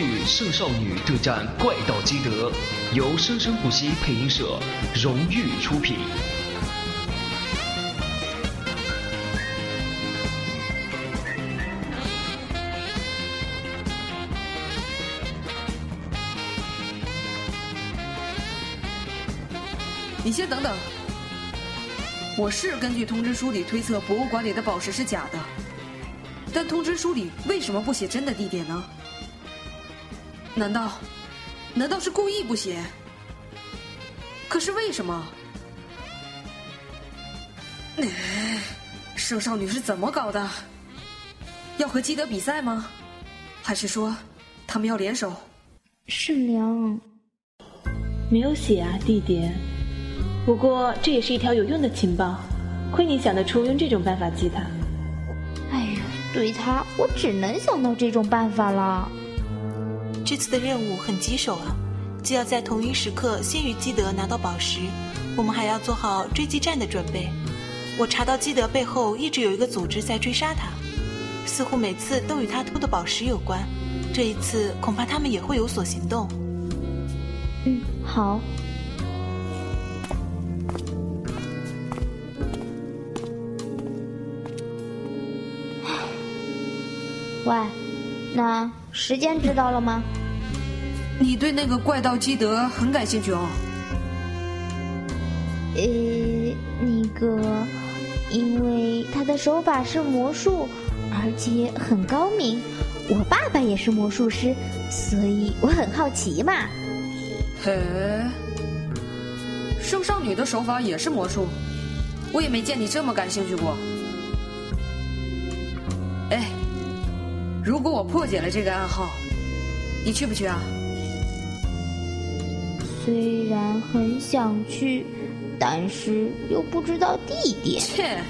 广播剧《圣少女对战怪盗基德》，由生生不息配音社荣誉出品。你先等等，我是根据通知书里推测博物馆里的宝石是假的，但通知书里为什么不写真的地点呢？难道，难道是故意不写？可是为什么？圣少女是怎么搞的？要和基德比赛吗？还是说，他们要联手？圣良，没有写啊，弟弟。不过这也是一条有用的情报，亏你想得出用这种办法记他。哎呀，对他，我只能想到这种办法了。这次的任务很棘手啊，既要在同一时刻先于基德拿到宝石，我们还要做好追击战的准备。我查到基德背后一直有一个组织在追杀他，似乎每次都与他偷的宝石有关。这一次恐怕他们也会有所行动。嗯，好。喂，那时间知道了吗？你对那个怪盗基德很感兴趣哦。呃，那个，因为他的手法是魔术，而且很高明。我爸爸也是魔术师，所以我很好奇嘛。嘿，圣少女的手法也是魔术，我也没见你这么感兴趣过。哎。如果我破解了这个暗号，你去不去啊？虽然很想去，但是又不知道地点。切，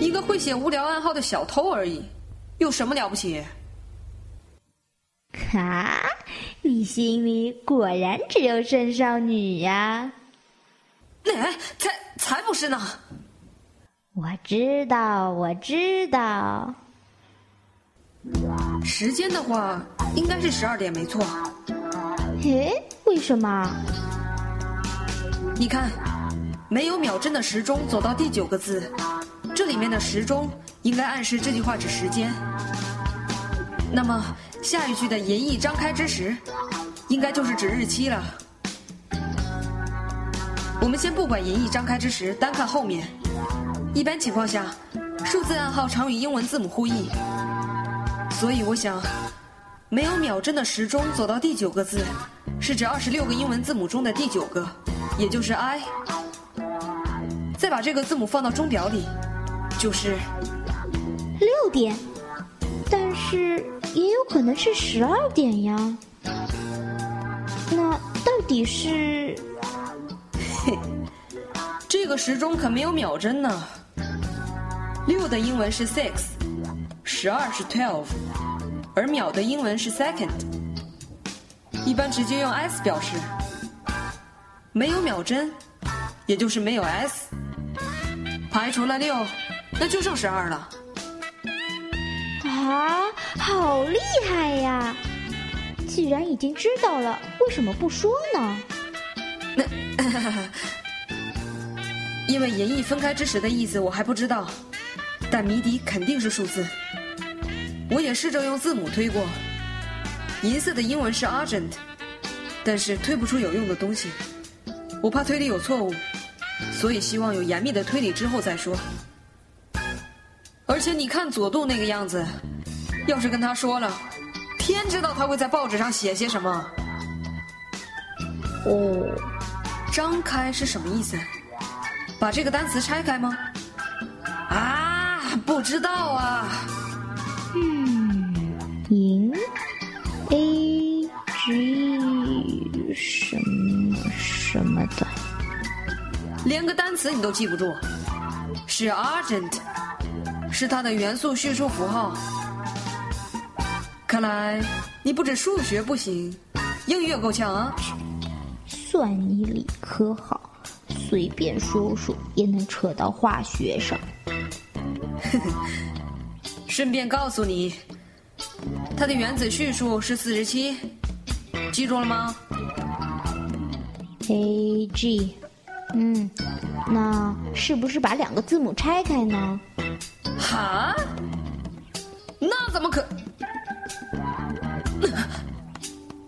一个会写无聊暗号的小偷而已，有什么了不起？哈，你心里果然只有圣少女呀？哎，才才不是呢！我知道，我知道。时间的话，应该是十二点，没错。诶，为什么？你看，没有秒针的时钟走到第九个字，这里面的时钟应该暗示这句话指时间。那么下一句的银翼张开之时，应该就是指日期了。我们先不管银翼张开之时，单看后面。一般情况下，数字暗号常与英文字母互译。所以我想，没有秒针的时钟走到第九个字，是指二十六个英文字母中的第九个，也就是 I。再把这个字母放到钟表里，就是六点。但是也有可能是十二点呀。那到底是？嘿，这个时钟可没有秒针呢。六的英文是 six。十二是 twelve，而秒的英文是 second，一般直接用 s 表示。没有秒针，也就是没有 s，排除了六，那就剩十二了。啊，好厉害呀！既然已经知道了，为什么不说呢？那，因为银翼分开之时的意思我还不知道，但谜底肯定是数字。我也试着用字母推过，银色的英文是 Argent，但是推不出有用的东西。我怕推理有错误，所以希望有严密的推理之后再说。而且你看佐渡那个样子，要是跟他说了，天知道他会在报纸上写些什么。哦，张开是什么意思？把这个单词拆开吗？啊，不知道啊。嗯银连个单词你都记不住，是 Argent，是它的元素序数符号。看来你不止数学不行，英语也够呛啊！算你理科好，随便说说也能扯到化学上。顺便告诉你。它的原子序数是四十七，记住了吗？A G，嗯，那是不是把两个字母拆开呢？哈？那怎么可？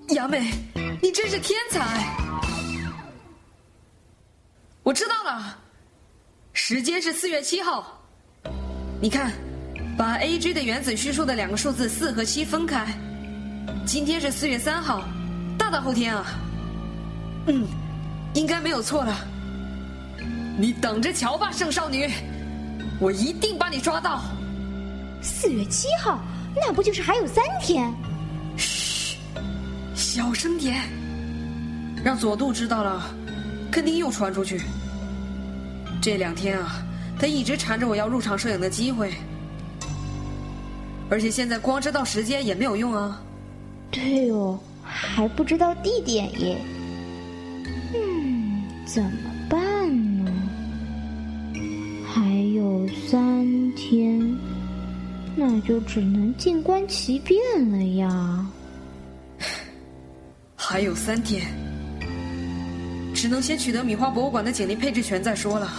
雅美，你真是天才！我知道了，时间是四月七号。你看，把 A G 的原子序数的两个数字四和七分开。今天是四月三号，大大后天啊。嗯，应该没有错了。你等着瞧吧，圣少女，我一定把你抓到。四月七号，那不就是还有三天？嘘，小声点，让佐渡知道了，肯定又传出去。这两天啊，他一直缠着我要入场摄影的机会，而且现在光知道时间也没有用啊。对哦，还不知道地点耶。怎么办呢？还有三天，那就只能静观其变了呀。还有三天，只能先取得米花博物馆的警力配置权再说了。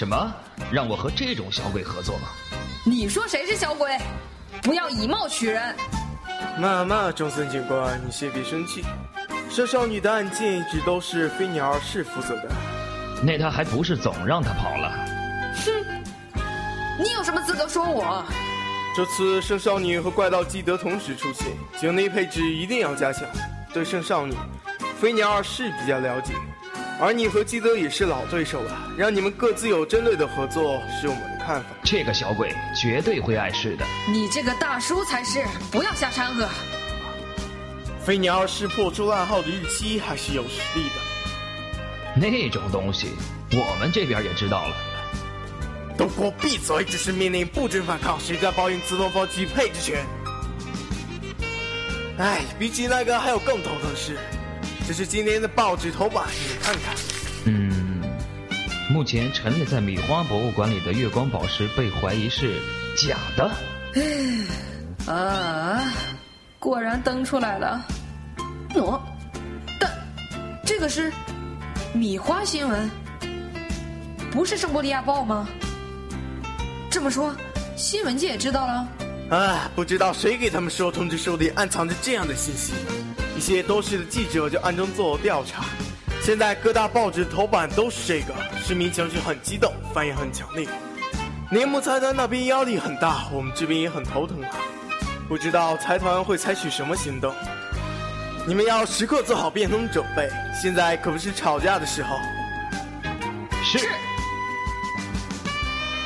什么？让我和这种小鬼合作吗？你说谁是小鬼？不要以貌取人。妈妈，中森警官，你先别生气。圣少女的案件一直都是飞鸟二世负责的。那他还不是总让他跑了？哼！你有什么资格说我？这次圣少女和怪盗基德同时出现，警力配置一定要加强。对圣少女，飞鸟二世比较了解。而你和基德也是老对手了，让你们各自有针对的合作是我们的看法。这个小鬼绝对会碍事的。你这个大叔才是，不要瞎掺和。飞鸟是破出暗号的日期还是有实力的。那种东西，我们这边也知道了。都给我闭嘴！这是命令，不准反抗。谁在抱怨自动放弃配置权？哎，比起那个还有更头疼的事。这是今天的报纸头版，你看看。嗯，目前陈列在米花博物馆里的月光宝石被怀疑是假的。啊，果然登出来了。喏，但这个是米花新闻，不是圣伯利亚报吗？这么说，新闻界也知道了。啊，不知道谁给他们说通知书里暗藏着这样的信息。一些都市的记者就暗中做调查，现在各大报纸头版都是这个，市民情绪很激动，反应很强烈。铃木财团那边压力很大，我们这边也很头疼啊，不知道财团会采取什么行动。你们要时刻做好变通准备，现在可不是吵架的时候。是。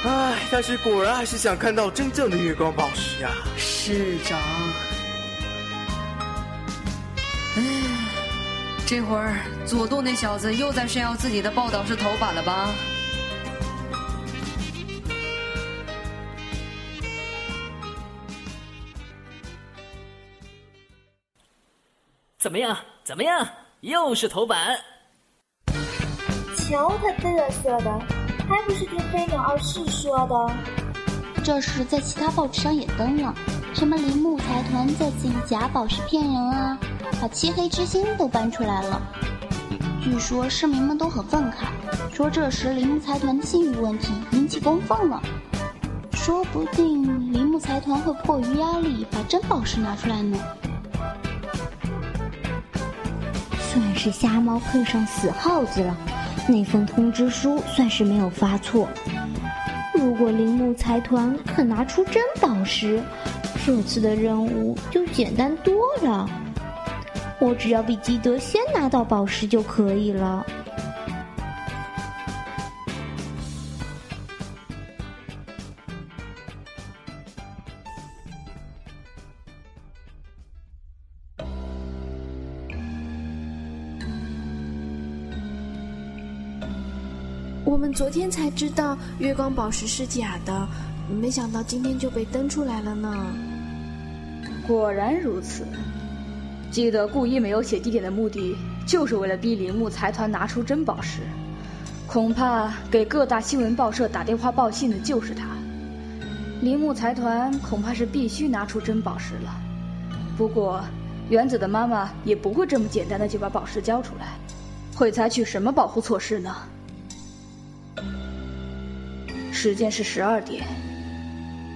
唉，但是果然还是想看到真正的月光宝石呀，市长。唉，这会儿佐渡那小子又在炫耀自己的报道是头版了吧？怎么样？怎么样？又是头版！瞧他嘚瑟的，还不是听飞鸟二世说的？这事在其他报纸上也登了，什么铃木财团在自己假宝石骗人啊！把漆黑之心都搬出来了，据说市民们都很愤慨，说这时铃木财团的信誉问题引起公愤了，说不定铃木财团会迫于压力把真宝石拿出来呢。算是瞎猫碰上死耗子了，那份通知书算是没有发错。如果铃木财团肯拿出真宝石，这次的任务就简单多了。我只要比基德先拿到宝石就可以了。我们昨天才知道月光宝石是假的，没想到今天就被登出来了呢。果然如此，基德故意没有写地点的目的，就是为了逼铃木财团拿出真宝石。恐怕给各大新闻报社打电话报信的就是他。铃木财团恐怕是必须拿出真宝石了。不过，原子的妈妈也不会这么简单的就把宝石交出来，会采取什么保护措施呢？时间是十二点，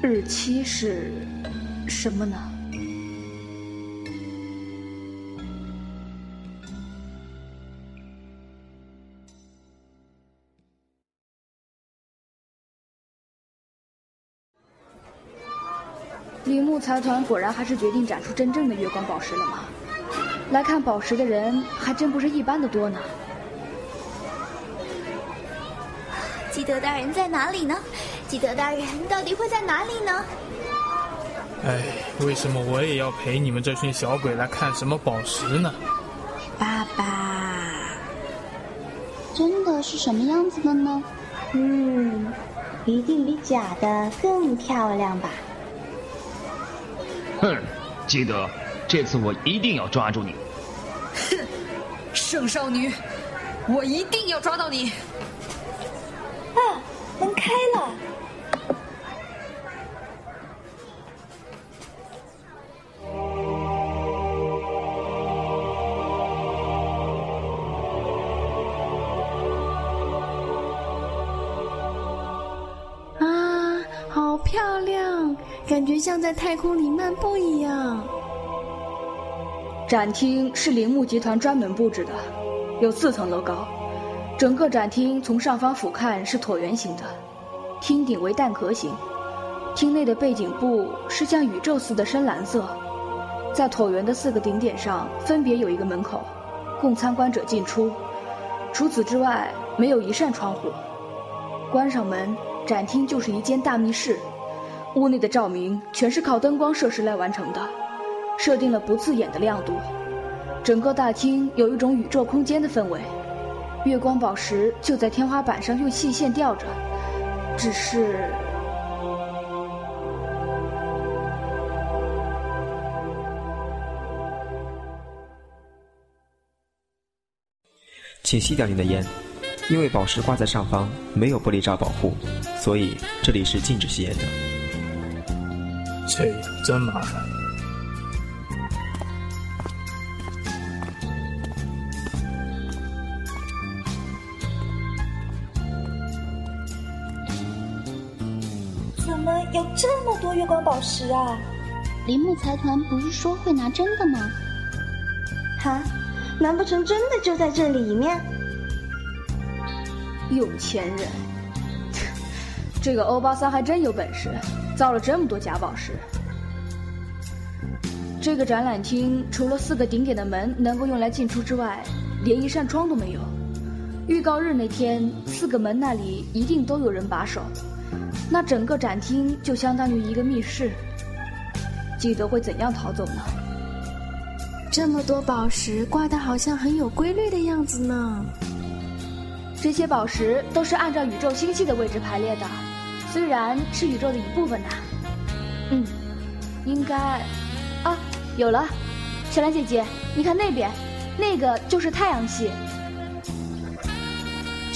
日期是什么呢？铃木财团果然还是决定展出真正的月光宝石了吗？来看宝石的人还真不是一般的多呢。基德大人在哪里呢？基德大人到底会在哪里呢？哎，为什么我也要陪你们这群小鬼来看什么宝石呢？爸爸，真的是什么样子的呢？嗯，一定比假的更漂亮吧。哼，基德，这次我一定要抓住你！哼，圣少女，我一定要抓到你！开了！啊，好漂亮，感觉像在太空里漫步一样。展厅是铃木集团专门布置的，有四层楼高。整个展厅从上方俯瞰是椭圆形的，厅顶为蛋壳形。厅内的背景布是像宇宙似的深蓝色，在椭圆的四个顶点上分别有一个门口，供参观者进出。除此之外，没有一扇窗户。关上门，展厅就是一间大密室。屋内的照明全是靠灯光设施来完成的，设定了不刺眼的亮度。整个大厅有一种宇宙空间的氛围。月光宝石就在天花板上用细线吊着，只是……请吸掉您的烟，因为宝石挂在上方，没有玻璃罩保护，所以这里是禁止吸烟的。这真麻烦。么有这么多月光宝石啊？铃木财团不是说会拿真的吗？哈，难不成真的就在这里面？有钱人，这个欧巴桑还真有本事，造了这么多假宝石。这个展览厅除了四个顶点的门能够用来进出之外，连一扇窗都没有。预告日那天，四个门那里一定都有人把守。那整个展厅就相当于一个密室。记得会怎样逃走呢？这么多宝石挂的好像很有规律的样子呢。这些宝石都是按照宇宙星系的位置排列的，虽然是宇宙的一部分呐。嗯，应该啊，有了。小兰姐姐，你看那边，那个就是太阳系。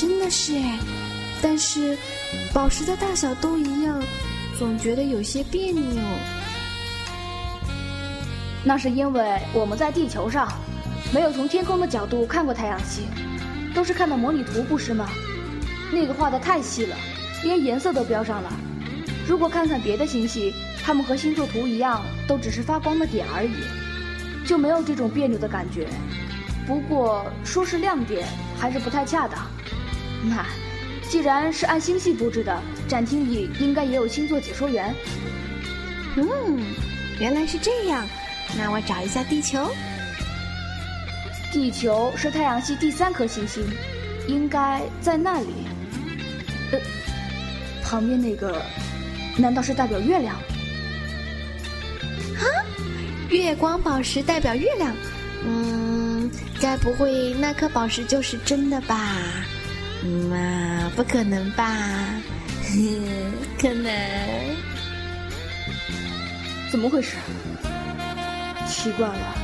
真的是哎，但是。宝石的大小都一样，总觉得有些别扭。那是因为我们在地球上，没有从天空的角度看过太阳系，都是看的模拟图，不是吗？那个画的太细了，连颜色都标上了。如果看看别的星系，它们和星座图一样，都只是发光的点而已，就没有这种别扭的感觉。不过说是亮点，还是不太恰当。那。既然是按星系布置的，展厅里应该也有星座解说员。嗯，原来是这样。那我找一下地球。地球是太阳系第三颗行星，应该在那里。呃，旁边那个，难道是代表月亮？啊，月光宝石代表月亮。嗯，该不会那颗宝石就是真的吧？那不可能吧？可能？怎么回事？奇怪了，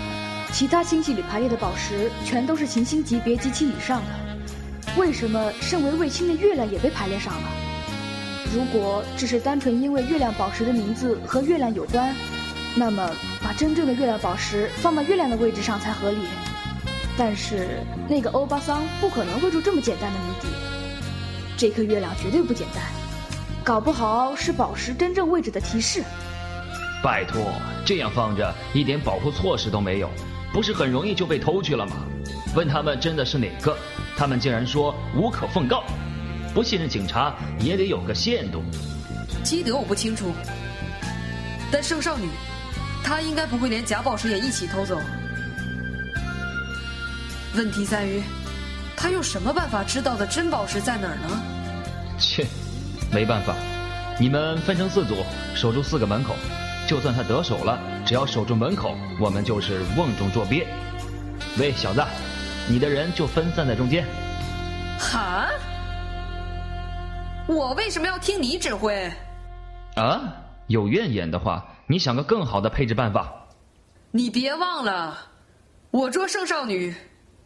其他星系里排列的宝石全都是行星级别及其以上的，为什么身为卫星的月亮也被排列上了？如果只是单纯因为月亮宝石的名字和月亮有关，那么把真正的月亮宝石放到月亮的位置上才合理。但是那个欧巴桑不可能会出这么简单的谜底，这颗月亮绝对不简单，搞不好是宝石真正位置的提示。拜托，这样放着一点保护措施都没有，不是很容易就被偷去了吗？问他们真的是哪个，他们竟然说无可奉告。不信任警察也得有个限度。基德我不清楚，但圣少女，她应该不会连假宝石也一起偷走。问题在于，他用什么办法知道的真宝石在哪儿呢？切，没办法，你们分成四组，守住四个门口。就算他得手了，只要守住门口，我们就是瓮中捉鳖。喂，小子，你的人就分散在中间。哈？我为什么要听你指挥？啊，有怨言的话，你想个更好的配置办法。你别忘了，我捉圣少女，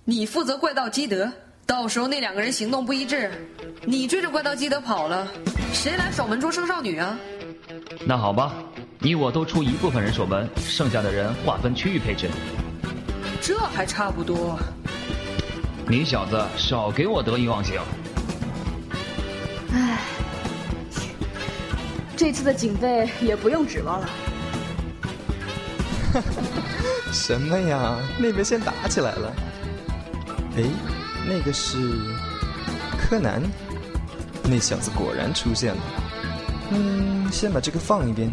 你负责怪盗基德。到时候那两个人行动不一致，你追着怪盗基德跑了，谁来守门捉生少女啊？那好吧，你我都出一部分人守门，剩下的人划分区域配置。这还差不多。你小子少给我得意忘形。唉，这次的警备也不用指望了。什么呀？那边先打起来了。哎，那个是柯南，那小子果然出现了。嗯，先把这个放一边。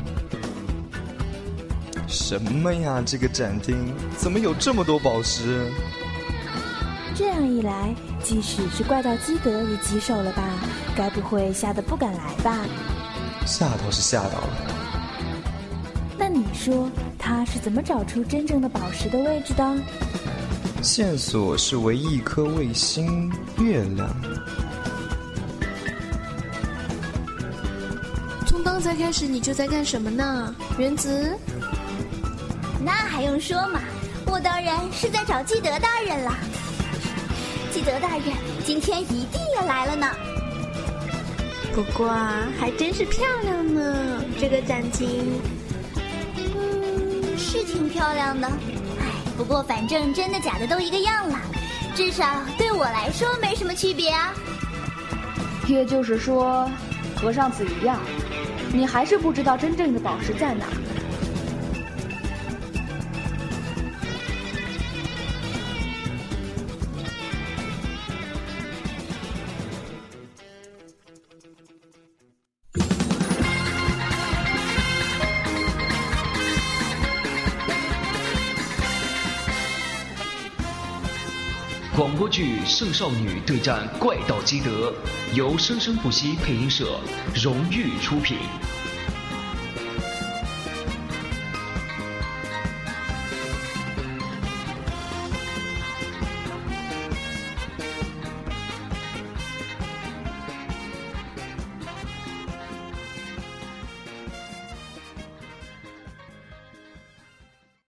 什么呀？这个展厅怎么有这么多宝石？这样一来，即使是怪盗基德也棘手了吧？该不会吓得不敢来吧？吓倒是吓到了。那你说他是怎么找出真正的宝石的位置的？线索是唯一一颗卫星月亮。从刚才开始你就在干什么呢，原子？那还用说嘛！我当然是在找基德大人了。基德大人今天一定也来了呢。不过还真是漂亮呢，这个展厅。嗯，是挺漂亮的。不过反正真的假的都一个样了，至少对我来说没什么区别啊。也就是说，和上次一样，你还是不知道真正的宝石在哪。广播剧《圣少女对战怪盗基德》由生生不息配音社荣誉出品。